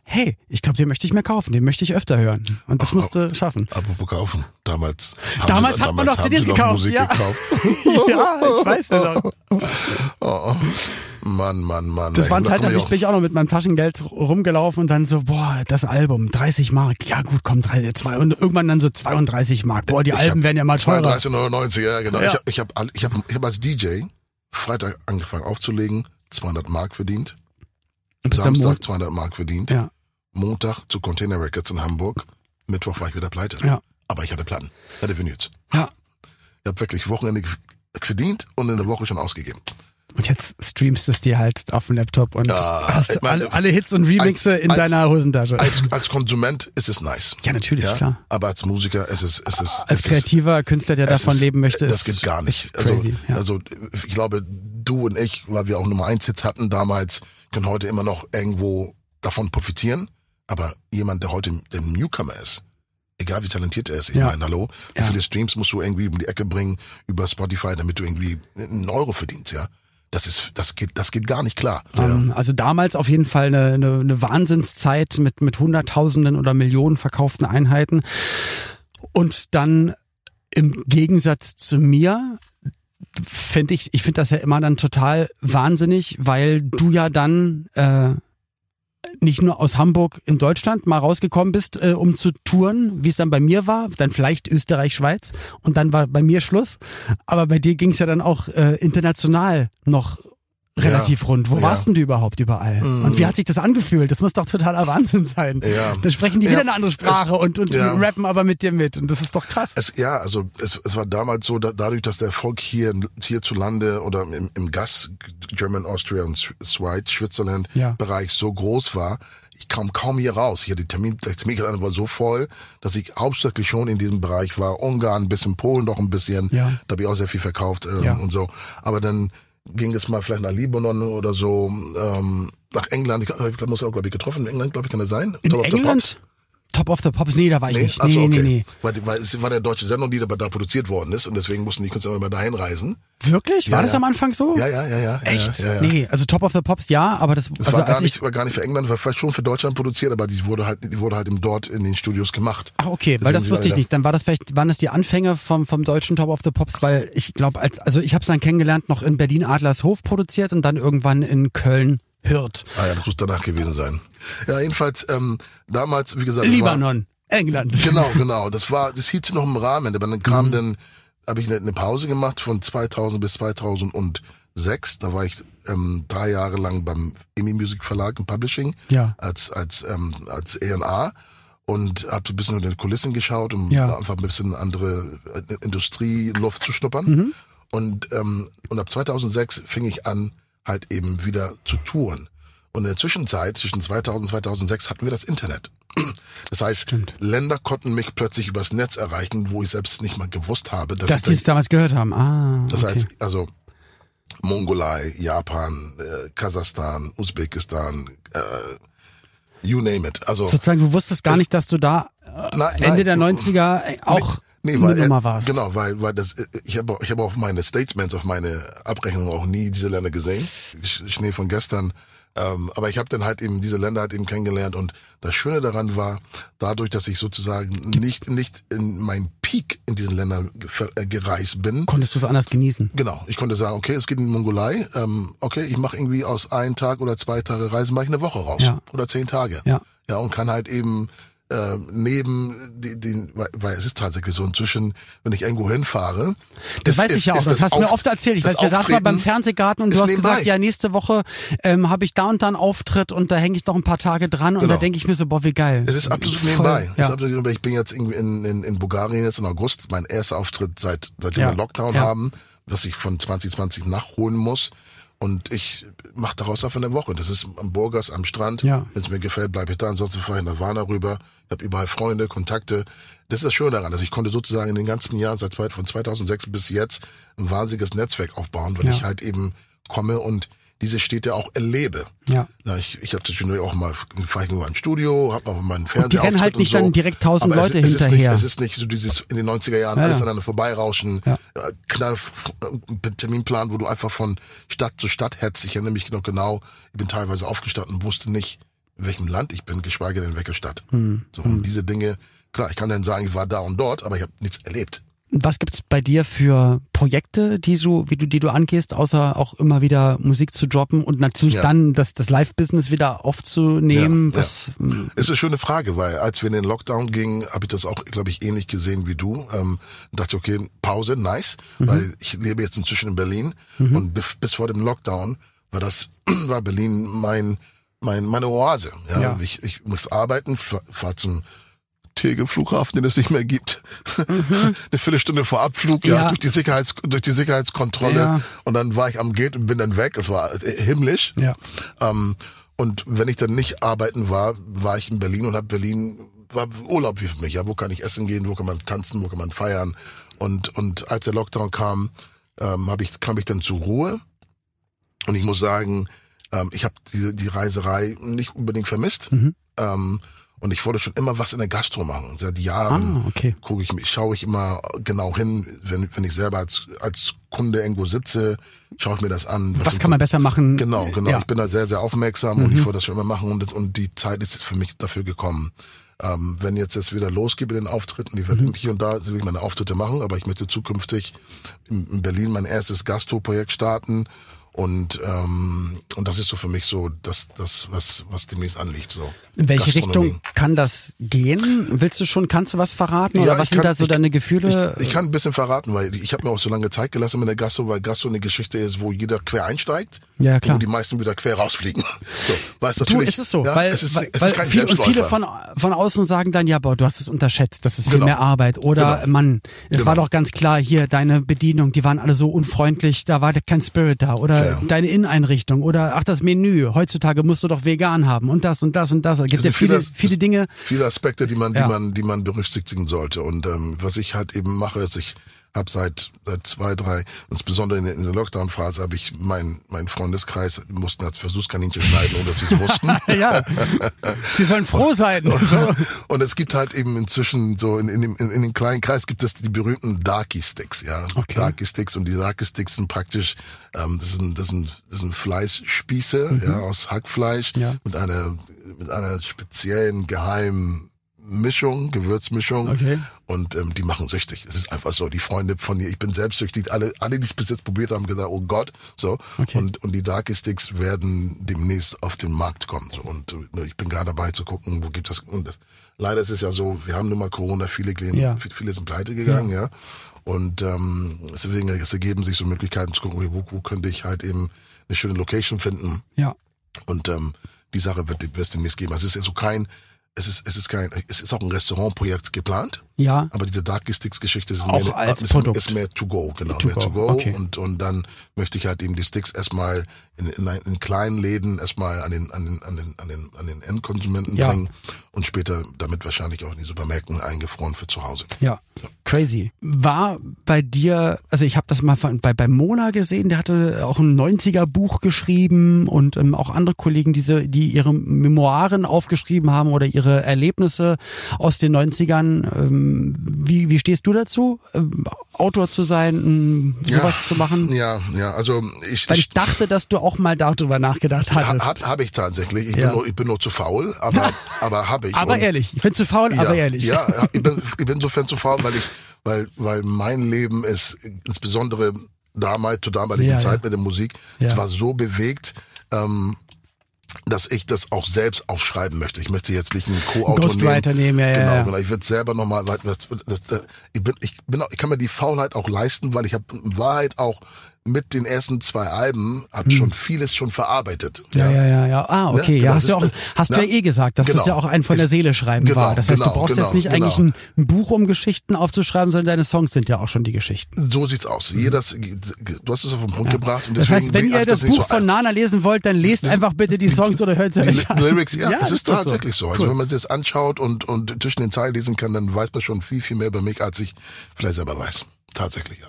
hey, ich glaube, den möchte ich mir kaufen, den möchte ich öfter hören. Und das Ach, musste schaffen. Apropos kaufen. Damals. Damals sie- hat man noch CDs gekauft, Musik ja. gekauft. ja, ich weiß ja noch. Oh, Mann, Mann, Mann. Das waren Zeiten, da ich bin ich auch noch mit meinem Taschengeld rumgelaufen und dann so, boah, das Album, 30 Mark. Ja gut, komm, drei, zwei, und irgendwann dann so 32 Mark. Boah, die Ich Alben werden ja mal teurer. 32,99, ja, genau. Ja. Ich habe ich hab, ich hab, ich hab als DJ Freitag angefangen aufzulegen, 200 Mark verdient. Samstag Mon- 200 Mark verdient. Ja, Montag zu Container Records in Hamburg. Mittwoch war ich wieder pleite. Ja. Aber ich hatte Platten. Hatte Vinyls. ja. Ich habe wirklich Wochenende verdient und in der Woche schon ausgegeben. Und jetzt streamst es dir halt auf dem Laptop und Ja, hast meine, alle, alle Hits und Remixe als- in als- deiner Hosentasche. Als, als Konsument ist es nice. ja, natürlich, Ja, klar. aber als Musiker ist es, ist es, Als es kreativer Künstler, der ist, davon ist, leben möchte, das ist, geht gar nicht. Ist crazy, also, ja. also ich glaube, du und ich, weil wir auch Nummer eins Hits hatten damals, können heute immer noch irgendwo davon profitieren. Aber jemand, der heute der Newcomer ist, egal wie talentiert er ist, ich Ja. meine, hallo, wie Ja. viele Streams musst du irgendwie um die Ecke bringen über Spotify, damit du irgendwie einen Euro verdienst, ja? Das ist, das geht, das geht gar nicht klar. Ähm, Also damals auf jeden Fall eine, eine, eine Wahnsinnszeit mit, mit Hunderttausenden oder Millionen verkauften Einheiten. Und dann im Gegensatz zu mir finde ich, ich finde das ja immer dann total wahnsinnig, weil du ja dann äh, nicht nur aus Hamburg in Deutschland mal rausgekommen bist, äh, um zu touren, wie es dann bei mir war, dann vielleicht Österreich, Schweiz und dann war bei mir Schluss. Aber bei dir ging es ja dann auch äh, international noch relativ rund. Wo Ja. warst denn du überhaupt überall? Und wie hat sich das angefühlt? Das muss doch totaler Wahnsinn sein. Ja. Da sprechen die Ja. wieder eine andere Sprache und, und Ja. rappen aber mit dir mit. Und das ist doch krass. Es, ja, also es, es war damals so, da, dadurch, dass der Erfolg hier hierzulande oder im, im Gas, German, Austria und Sch- Schweiz, Switzerland Ja. Bereich so groß war, ich kam kaum hier raus. Hier die Termin, der Terminkalender war so voll, dass ich hauptsächlich schon in diesem Bereich war. Ungarn, ein bisschen Polen doch ein bisschen. Ja. Da habe ich auch sehr viel verkauft ähm, Ja. und so. Aber dann ging es mal vielleicht nach Libanon oder so, ähm, nach England. Ich, ich muss auch, glaube ich, getroffen. In England, glaube ich, kann das sein? In Top? England? Top of the Pops? Nee, da war ich nicht. Ach Nee, so, nee, okay. nee, nee. Weil, weil es war eine deutsche Sendung, die da produziert worden ist und deswegen mussten die Künstler immer dahin reisen. Wirklich? War Ja, das am Anfang so? Ja, ja, ja, ja. Echt? Ja. Nee, also Top of the Pops ja, aber das, Das also war, gar nicht, war gar nicht für England, war vielleicht schon für Deutschland produziert, aber die wurde halt, die wurde halt eben dort in den Studios gemacht. Ach, okay, weil Deswegen das sie wusste ich nicht. Dann war das vielleicht, waren das die Anfänge vom, vom deutschen Top of the Pops, weil ich glaube, als, also ich habe es dann kennengelernt, noch in Berlin Adlershof produziert und dann irgendwann in Köln Hürth. Ah ja, das muss danach gewesen sein. Ja, jedenfalls, ähm, damals, wie gesagt, Libanon, England. War, genau, genau. Das war, das hielt sich noch im Rahmen, aber dann kam Mhm. dann, habe ich eine, Pause gemacht von 2000 bis 2006. Da war ich ähm, drei Jahre lang beim EMI Music Verlag im Publishing Ja. als als ähm, als E&A und habe so ein bisschen unter den Kulissen geschaut, um Ja. einfach ein bisschen andere äh, Industrieluft zu schnuppern. Mhm. Und ähm, und ab 2006 fing ich an, halt eben wieder zu touren. Und in der Zwischenzeit, zwischen 2000 und 2006, hatten wir das Internet. Das heißt, Länder konnten mich plötzlich übers Netz erreichen, wo ich selbst nicht mal gewusst habe, dass, Dass die es damals gehört haben. Ah, das okay. heißt, also Mongolei, Japan, äh, Kasachstan, Usbekistan, äh, you name it. Also Sozusagen, du wusstest gar nicht, dass du da äh, Nein, Ende nein. der 90er äh, auch Nee, eine weil, Nummer warst. Genau, weil, weil das, ich habe ich habe auf meine Statements, auf meine Abrechnung auch nie diese Länder gesehen. Sch- Schnee von gestern. Ähm, aber ich habe dann halt eben diese Länder halt eben kennengelernt und das Schöne daran war, dadurch, dass ich sozusagen nicht nicht in meinen Peak in diesen Ländern äh, gereist bin, Konntest du es anders genießen? Genau, ich konnte sagen, okay, es geht in die Mongolei, ähm, okay, ich mache irgendwie aus ein Tag oder zwei Tage Reisen, mache ich eine Woche raus Ja. oder zehn Tage. Ja. Ja, und kann halt eben äh, neben die, die, weil, es ist tatsächlich so inzwischen, wenn ich irgendwo hinfahre. Das ist- weiß ist- ich ja auch. ist Das, hast du mir oft erzählt. Ich das weiß, wir saßen mal beim Fernsehgarten und du hast nebenbei. gesagt, ja, nächste Woche ähm, habe ich da und da einen Auftritt und da hänge ich noch ein paar Tage dran und Genau. da denke ich mir so, boah, wie geil. Es ist absolut Voll, nebenbei. Ja. ist absolut nebenbei. Ich bin jetzt irgendwie in, in, in Bulgarien jetzt im August, mein erster Auftritt seit seitdem Ja. wir Lockdown Ja. haben, was ich von 2020 nachholen muss. Und ich mache daraus einfach eine Woche. Das ist am Burgas am Strand. Ja. Wenn es mir gefällt, bleibe ich da. Ansonsten fahre ich nach Warna rüber. Ich habe überall Freunde, Kontakte. Das ist das Schöne daran. Also ich konnte sozusagen in den ganzen Jahren, seit von 2006 bis jetzt, ein wahnsinniges Netzwerk aufbauen, weil Ja. ich halt eben komme und diese Städte auch erlebe. Ja. Na, ich ich habe zwischendurch auch mal, fahre ich nur mal ins Studio, habe mal meinen die Fernsehauftritt rennen halt nicht so. dann direkt tausend Leute es, es hinterher. Ist nicht, es ist nicht so dieses in den 90er Jahren Ja, alles ja. aneinander vorbeirauschen, Ja. äh, knall ein Terminplan, wo du einfach von Stadt zu Stadt hetzt. Ich erinnere mich noch genau, ich bin teilweise aufgestanden und wusste nicht, in welchem Land ich bin, geschweige denn in welcher Stadt. Hm. So, und hm. diese Dinge, klar, ich kann dann sagen, ich war da und dort, aber ich habe nichts erlebt. Was gibt's bei dir für Projekte, die du, wie du, die du angehst, außer auch immer wieder Musik zu droppen und natürlich ja. dann das, das Live-Business wieder aufzunehmen? Ja, was, ja. Ist eine schöne Frage, weil als wir in den Lockdown gingen, habe ich das auch, glaube ich, ähnlich gesehen wie du. Ähm, dachte, okay, Pause, nice, mhm. weil ich lebe jetzt inzwischen in Berlin mhm. und bis, vor dem Lockdown war das, war Berlin mein, mein, meine Oase. Ja, ja. Ich, ich muss arbeiten, fahr zum Tegel Flughafen, den es nicht mehr gibt. Mhm. Eine Viertelstunde vor Abflug, ja, ja durch die Sicherheits, durch die Sicherheitskontrolle. Ja. Und dann war ich am Gate und bin dann weg. Es war himmlisch. Ja. Ähm, und wenn ich dann nicht arbeiten war, war ich in Berlin und habe Berlin war Urlaub wie für mich. Ja, wo kann ich essen gehen? Wo kann man tanzen? Wo kann man feiern? Und und als der Lockdown kam, ähm, ich kam ich dann zur Ruhe. Und ich muss sagen, ähm, ich habe die, die Reiserei nicht unbedingt vermisst. Mhm. Ähm, und ich wollte schon immer was in der Gastro machen. Seit Jahren ah, okay. gucke ich, schaue ich immer genau hin, wenn, wenn ich selber als, als Kunde irgendwo sitze, schaue ich mir das an. Was, was kann man besser machen? Genau, genau. Ja. Ich bin da sehr, sehr aufmerksam mhm. und ich wollte das schon immer machen und, und die Zeit ist für mich dafür gekommen. Ähm, wenn jetzt es wieder losgeht mit den Auftritten, ich werde mhm. hier und da meine Auftritte machen, aber ich möchte zukünftig in Berlin mein erstes Gastro-Projekt starten und, ähm, und das ist so für mich so das, das was, was demnächst anliegt. So. In welche Richtung kann das gehen? Willst du schon, kannst du was verraten? Ja, oder was sind da so ich, deine Gefühle? Ich, ich, kann ein bisschen verraten, weil ich habe mir auch so lange Zeit gelassen mit der Gastro, weil Gastro eine Geschichte ist, wo jeder quer einsteigt ja, klar. wo die meisten wieder quer rausfliegen. So, weißt du, ist es so, ja, weil, es ist, weil, es weil ist viel, und viele von, von außen sagen dann, ja, boah, du hast es unterschätzt, das ist viel genau. mehr Arbeit. Oder, genau. Mann, es genau. war doch ganz klar hier, deine Bedienung, die waren alle so unfreundlich, da war kein Spirit da. Oder ja. deine Inneneinrichtung. Oder, ach, das Menü, heutzutage musst du doch vegan haben und das und das und das. Es gibt ja viele, viele, Dinge. Viele Aspekte, die man, die man, die man berücksichtigen sollte. Und ähm, was ich halt eben mache, ist, ich habe seit, seit zwei, drei, insbesondere in, in der Lockdown-Phase, habe ich mein, mein Freundeskreis mussten als Versuchskaninchen schneiden, ohne dass sie es wussten. ja, sie sollen froh sein. Und, so. und es gibt halt eben inzwischen so in, in, in, in den kleinen Kreis gibt es die berühmten Darky Sticks, ja. Okay. Darky Sticks und die Darky Sticks sind praktisch, ähm, das sind das sind das sind Fleischspieße, mhm. ja, aus Hackfleisch ja. mit einer mit einer speziellen geheimen Mischung, Gewürzmischung. Okay. Und ähm, die machen süchtig. Es ist einfach so. Die Freunde von mir, ich bin selbstsüchtig. Alle, alle, die es bis jetzt probiert haben, gesagt, oh Gott. So. Okay. Und, und die Darky Sticks werden demnächst auf den Markt kommen. So. Und äh, ich bin gerade dabei zu gucken, wo gibt es. Und das, leider ist es ja so, wir haben nun mal Corona, viele, gehen, ja. viele sind pleite gegangen, ja. ja. Und ähm, deswegen es ergeben sich so Möglichkeiten zu gucken, wo, wo könnte ich halt eben eine schöne Location finden. Ja. Und ähm, die Sache wird es demnächst geben. Also es ist ja so kein es ist, es ist kein, es ist auch ein Restaurantprojekt geplant. Ja. Aber diese Darky Sticks Geschichte ist mehr, als ist, Produkt. ist mehr to go, genau, to mehr go. to go. Okay. Und, und dann möchte ich halt eben die Sticks erstmal in, in, in kleinen Läden erstmal an den, an den, an den, an den, an den Endkonsumenten ja. bringen und später damit wahrscheinlich auch in die Supermärkten eingefroren für zu Hause. Ja. ja. Crazy. War bei dir, also ich habe das mal bei, bei Mona gesehen, der hatte auch ein 90er Buch geschrieben und ähm, auch andere Kollegen, diese, die ihre Memoiren aufgeschrieben haben oder ihre Erlebnisse aus den 90ern. Ähm, wie, wie stehst du dazu, ähm, Autor zu sein, ähm, sowas ja, zu machen? Ja, ja, also ich. Weil ich, ich dachte, dass du auch mal darüber nachgedacht hattest. Hat, habe ich tatsächlich. Ich, ja. bin nur, ich bin nur zu faul, aber, aber habe ich. Aber und, ehrlich, ich bin zu faul, ja, aber ehrlich. Ja, ich bin, ich bin insofern zu faul, weil ich, weil, weil mein Leben ist insbesondere damals, zur damaligen Zeit mit der Musik, es war so bewegt, ähm, dass ich das auch selbst aufschreiben möchte. Ich möchte jetzt nicht einen Co-Autor nehmen. nehmen. Ja, genau, ja. genau. Ich würde selber nochmal, das, ich bin, ich bin, ich kann mir die Faulheit auch leisten, weil ich habe in Wahrheit auch mit den ersten zwei Alben habe hm. schon vieles schon verarbeitet. Ja, ja, ja, ja. Ah, ne? okay. Ne? Ja, hast du auch, hast du ja eh gesagt, dass genau. das ja auch ein von der Seele schreiben genau, war. Das heißt, genau, du brauchst jetzt genau, nicht genau. eigentlich ein, ein, Buch, um Geschichten aufzuschreiben, sondern deine Songs sind ja auch schon die Geschichten. So sieht's aus. Jedes, du hast es auf den Punkt ja. gebracht. Und das heißt, wenn ihr das, das Buch so von Nana lesen wollt, dann lest einfach bitte die Songs oder hört sie euch an. Lyrics, ja, ja das ist, tatsächlich so. so. Also cool. wenn man das anschaut und, und zwischen den Zeilen lesen kann, dann weiß man schon viel, viel mehr über mich, als ich vielleicht selber weiß. Tatsächlich, ja.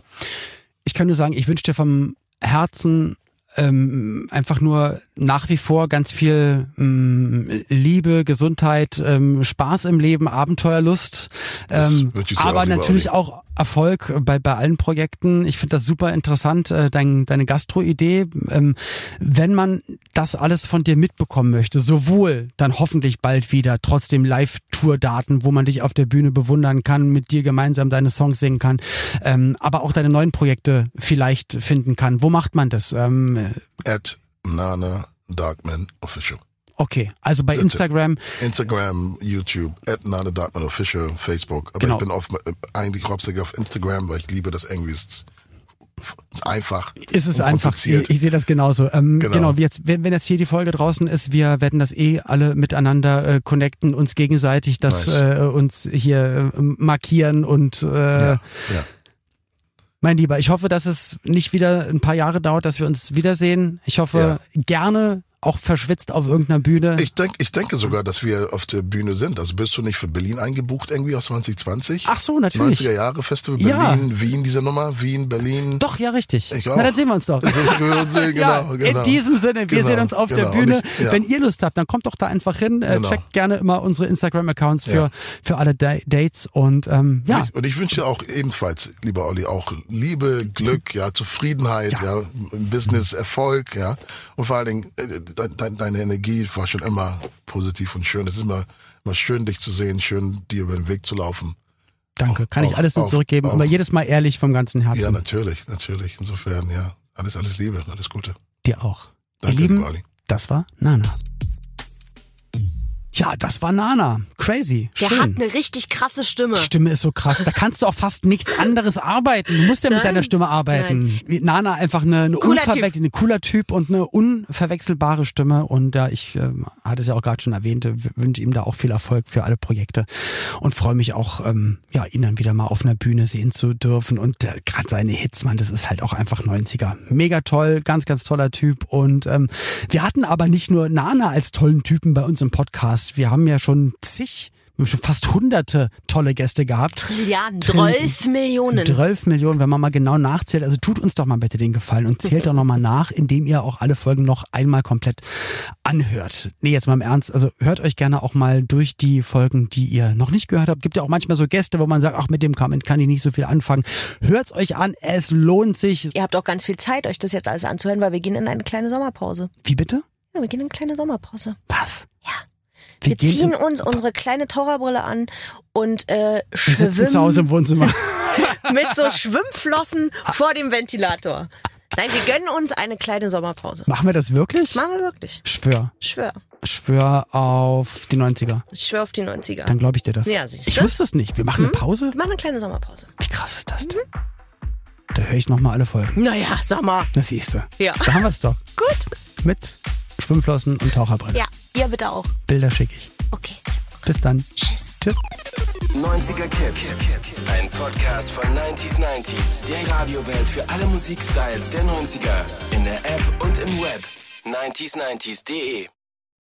Ich kann nur sagen, ich wünsche dir vom Herzen ähm, einfach nur nach wie vor ganz viel ähm, Liebe, Gesundheit, ähm, Spaß im Leben, Abenteuerlust, ähm, aber natürlich auch Erfolg bei, bei allen Projekten. Ich finde das super interessant, äh, dein, deine Gastro-Idee. Ähm, wenn man das alles von dir mitbekommen möchte, sowohl dann hoffentlich bald wieder trotzdem Live-Tour-Daten, wo man dich auf der Bühne bewundern kann, mit dir gemeinsam deine Songs singen kann, ähm, aber auch deine neuen Projekte vielleicht finden kann. Wo macht man das? Ähm, At Nana Darkman Official. Okay, also bei Instagram. Instagram, YouTube, at Darkman Official, Facebook. Aber genau. ich bin auf, eigentlich hauptsächlich auf Instagram, weil ich liebe das irgendwie. Ist, ist einfach. Ist es einfach. Ich, ich sehe das genauso. Ähm, genau. genau. Jetzt, wenn, wenn jetzt hier die Folge draußen ist, wir werden das eh alle miteinander äh, connecten, uns gegenseitig, das nice. äh, uns hier äh, markieren und äh, ja, ja. Mein Lieber, ich hoffe, dass es nicht wieder ein paar Jahre dauert, dass wir uns wiedersehen. Ich hoffe ja. gerne auch verschwitzt auf irgendeiner Bühne? Ich denke, ich denke sogar, dass wir auf der Bühne sind. Also bist du nicht für Berlin eingebucht irgendwie aus 2020? Ach so, natürlich. 90er Jahre Festival Berlin, ja. Wien, diese Nummer, Wien, Berlin. Doch, ja, richtig. Ich auch. Na, dann sehen wir uns doch. wir uns sehen, genau, ja, genau. In diesem Sinne, wir genau, sehen uns auf genau. der Bühne. Ich, ja. Wenn ihr Lust habt, dann kommt doch da einfach hin. Äh, genau. Checkt gerne immer unsere Instagram-Accounts für, für alle Dates und ähm, ja. Und ich, ich wünsche auch ebenfalls, lieber Olli, auch Liebe, Glück, ja, Zufriedenheit, ja, Business, Erfolg, ja. Und vor allen Dingen äh, deine, deine Energie war schon immer positiv und schön. Es ist immer, immer schön, dich zu sehen, schön, dir über den Weg zu laufen. Danke, kann auch, ich alles nur zurückgeben, auch, aber jedes Mal ehrlich vom ganzen Herzen. Ja, natürlich, natürlich. Insofern, ja, alles, alles Liebe, alles Gute. Dir auch. Danke, Ihr Lieben, das war Nana. Ja, das war Nana. Crazy. Schön. Der hat eine richtig krasse Stimme. Die Stimme ist so krass. Da kannst du auch fast nichts anderes arbeiten. Du musst ja Nein. mit deiner Stimme arbeiten. Nein. Nana einfach eine, eine cooler unverwechselbare, cooler Typ und eine unverwechselbare Stimme. Und ja, ich äh, hatte es ja auch gerade schon erwähnt, wünsche ihm da auch viel Erfolg für alle Projekte und freue mich auch, ähm, ja, ihn dann wieder mal auf einer Bühne sehen zu dürfen. Und äh, gerade seine Hits, man, das ist halt auch einfach 90er. Mega toll, ganz, ganz toller Typ. Und ähm, wir hatten aber nicht nur Nana als tollen Typen bei uns im Podcast Podcast. Wir haben ja schon zig wir haben schon fast hunderte tolle Gäste gehabt. Trilliarden, zwölf Millionen. Zwölf Millionen, wenn man mal genau nachzählt. Also tut uns doch mal bitte den Gefallen und zählt doch nochmal nach, indem ihr auch alle Folgen noch einmal komplett anhört. Nee, jetzt mal im Ernst. Also hört euch gerne auch mal durch die Folgen, die ihr noch nicht gehört habt. Gibt ja auch manchmal so Gäste, wo man sagt, ach, mit dem kann, kann ich nicht so viel anfangen. Hört's euch an, es lohnt sich. Ihr habt auch ganz viel Zeit, euch das jetzt alles anzuhören, weil wir gehen in eine kleine Sommerpause. Wie bitte? Ja, wir gehen in eine kleine Sommerpause. Was? Ja. Wir, wir ziehen uns unsere kleine Taucherbrille an und äh, schwimmen. Wir sitzen zu Hause im Wohnzimmer. mit so Schwimmflossen vor dem Ventilator. Nein, wir gönnen uns eine kleine Sommerpause. Machen wir das wirklich? Machen wir wirklich. Schwör. Schwör. Schwör auf die 90er. Ich schwör auf die 90er. Dann glaube ich dir das. Ja, siehst du? Ich wusste es nicht. Wir machen hm? eine Pause? Wir machen eine kleine Sommerpause. Wie krass ist das denn? Mhm. Da höre ich nochmal alle Folgen. Naja, sag mal. Das siehst du. Ja. Da haben wir es doch. Gut. Mit Schwimmflossen und Taucherbrille. Ja, ihr bitte auch. Bilder schicke ich. Okay. Bis dann. Tschüss. Tschüss. 90er Kids. Ein Podcast von 90s 90s. Der Radiowelt für alle Musikstyles der 90er. In der App und im Web. 90s90s.de